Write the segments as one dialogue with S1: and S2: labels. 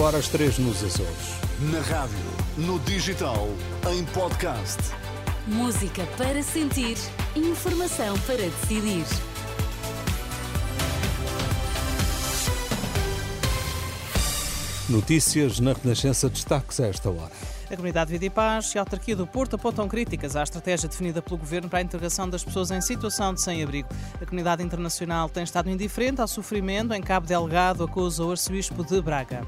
S1: hora às 3 nos Açores.
S2: Na rádio, no digital, em podcast.
S3: Música para sentir, informação para decidir.
S1: Notícias na Renascença destaques a esta hora.
S4: A Comunidade Vida e Paz e a Autarquia do Porto apontam críticas à estratégia definida pelo Governo para a integração das pessoas em situação de sem-abrigo. A comunidade internacional tem estado indiferente ao sofrimento. Em Cabo Delgado acusa o arcebispo de Braga.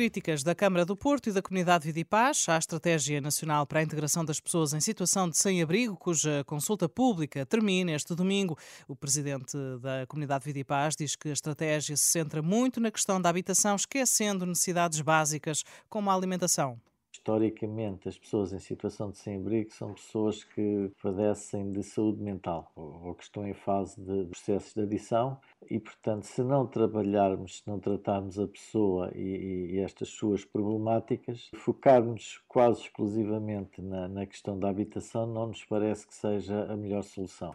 S4: Críticas da Câmara do Porto e da Comunidade Vida e Paz à Estratégia Nacional para a Integração das Pessoas em Situação de Sem-Abrigo, cuja consulta pública termina este domingo. O presidente da Comunidade Vida e Paz diz que a estratégia se centra muito na questão da habitação, esquecendo necessidades básicas como a alimentação.
S5: Historicamente, as pessoas em situação de sem-abrigo são pessoas que padecem de saúde mental ou que estão em fase de processos de adição e, portanto, se não trabalharmos, se não tratarmos a pessoa e, e estas suas problemáticas, focarmos quase exclusivamente na, na questão da habitação não nos parece que seja a melhor solução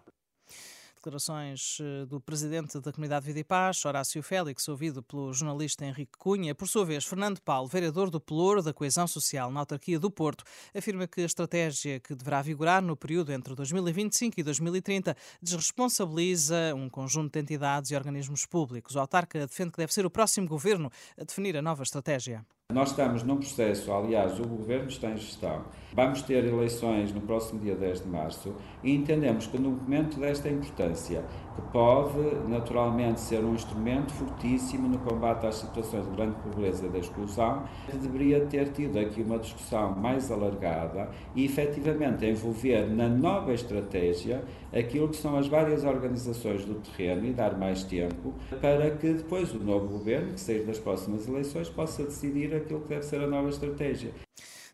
S4: declarações eh, do presidente da Comunidade Vida e Paz, Horácio Félix, ouvido pelo jornalista Henrique Cunha. Por sua vez, Fernando Paulo, vereador do Pelouro da Coesão Social na autarquia do Porto, afirma que a estratégia que deverá vigorar no período entre 2025 e 2030 desresponsabiliza um conjunto de entidades e organismos públicos. O autarca defende que deve ser o próximo governo a definir a nova estratégia.
S6: Nós estamos num processo, aliás, o Governo está em gestão. Vamos ter eleições no próximo dia 10 de março e entendemos que, no momento desta importância, que pode naturalmente ser um instrumento fortíssimo no combate às situações de grande pobreza e da exclusão, que deveria ter tido aqui uma discussão mais alargada e efetivamente envolver na nova estratégia aquilo que são as várias organizações do terreno e dar mais tempo para que depois o novo Governo, que sair das próximas eleições, possa decidir aquilo que deve ser a nova estratégia.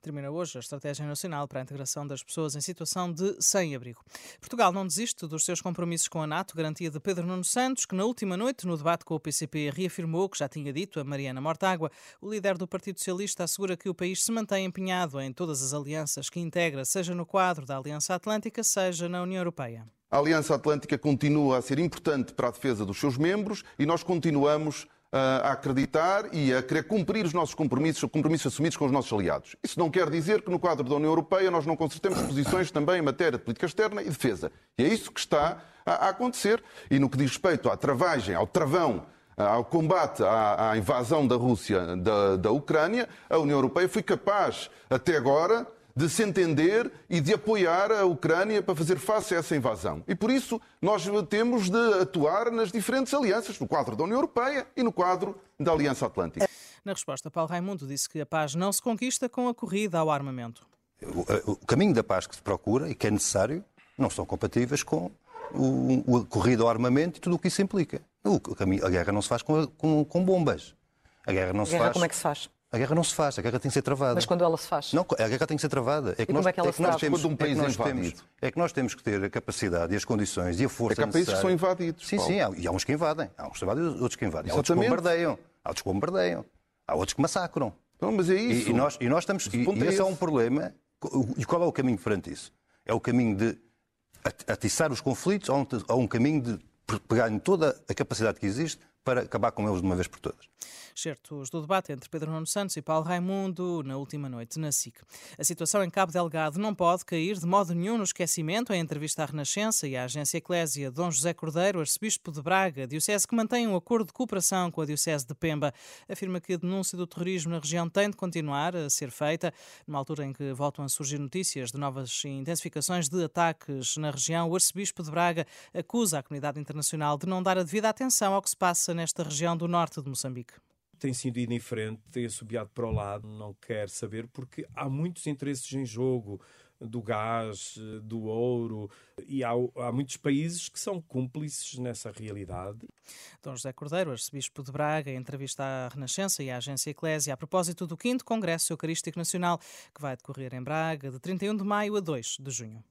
S4: Termina hoje a Estratégia Nacional para a Integração das Pessoas em Situação de Sem-Abrigo. Portugal não desiste dos seus compromissos com a NATO, garantia de Pedro Nuno Santos, que na última noite, no debate com o PCP, reafirmou que já tinha dito a Mariana Mortágua. O líder do Partido Socialista assegura que o país se mantém empenhado em todas as alianças que integra, seja no quadro da Aliança Atlântica, seja na União Europeia.
S7: A Aliança Atlântica continua a ser importante para a defesa dos seus membros e nós continuamos a acreditar e a querer cumprir os nossos compromissos, compromissos assumidos com os nossos aliados. Isso não quer dizer que no quadro da União Europeia nós não consertemos posições também em matéria de política externa e defesa. E é isso que está a acontecer. E no que diz respeito à travagem, ao travão ao combate à, invasão da Rússia da, da Ucrânia, a União Europeia foi capaz, até agora, de se entender e de apoiar a Ucrânia para fazer face a essa invasão. E por isso nós temos de atuar nas diferentes alianças, no quadro da União Europeia e no quadro da Aliança Atlântica.
S4: Na resposta, Paulo Raimundo disse que a paz não se conquista com a corrida ao armamento.
S8: O, o caminho da paz que se procura e que é necessário não são compatíveis com o, a corrida ao armamento e tudo o que isso implica. O, caminho, a guerra não se faz com, com, com bombas.
S9: A guerra não a se guerra, faz. Como é que se faz?
S8: A guerra não se faz, a guerra tem que ser travada.
S9: Mas quando ela se faz?
S8: Não, a guerra tem que ser travada.
S9: É que e nós, como é que ela é se nós
S8: temos, um país é que temos, é que nós temos que ter a capacidade e as condições e a força
S7: é que há países que são invadidos.
S8: Sim, Paulo. sim, há, e há uns que invadem. Há uns que invadem outros que invadem. Há outros que bombardeiam. Há outros que bombardeiam. Há outros que massacram.
S7: Não, mas é isso.
S8: E, e nós, e nós estamos. E, e esse é um problema. E qual é o caminho perante isso? É o caminho de atiçar os conflitos ou um, ou um caminho de pegar em toda a capacidade que existe para acabar com eles de uma vez por todas.
S4: Certos do debate entre Pedro Nuno Santos e Paulo Raimundo na última noite na SIC. A situação em Cabo Delgado não pode cair de modo nenhum no esquecimento. Em entrevista à Renascença e à agência Eclésia, Dom José Cordeiro, arcebispo de Braga, diocese que mantém um acordo de cooperação com a diocese de Pemba, afirma que a denúncia do terrorismo na região tem de continuar a ser feita, numa altura em que voltam a surgir notícias de novas intensificações de ataques na região. O arcebispo de Braga acusa a comunidade internacional de não dar a devida atenção ao que se passa nesta região do norte de Moçambique
S10: tem sido indiferente, tem assobiado para o lado, não quer saber, porque há muitos interesses em jogo do gás, do ouro, e há, há, muitos países que são cúmplices nessa realidade.
S4: Dom José Cordeiro, arcebispo de Braga, entrevista à Renascença e à agência Eclésia a propósito do 5 Congresso Eucarístico Nacional, que vai decorrer em Braga de 31 de maio a 2 de junho.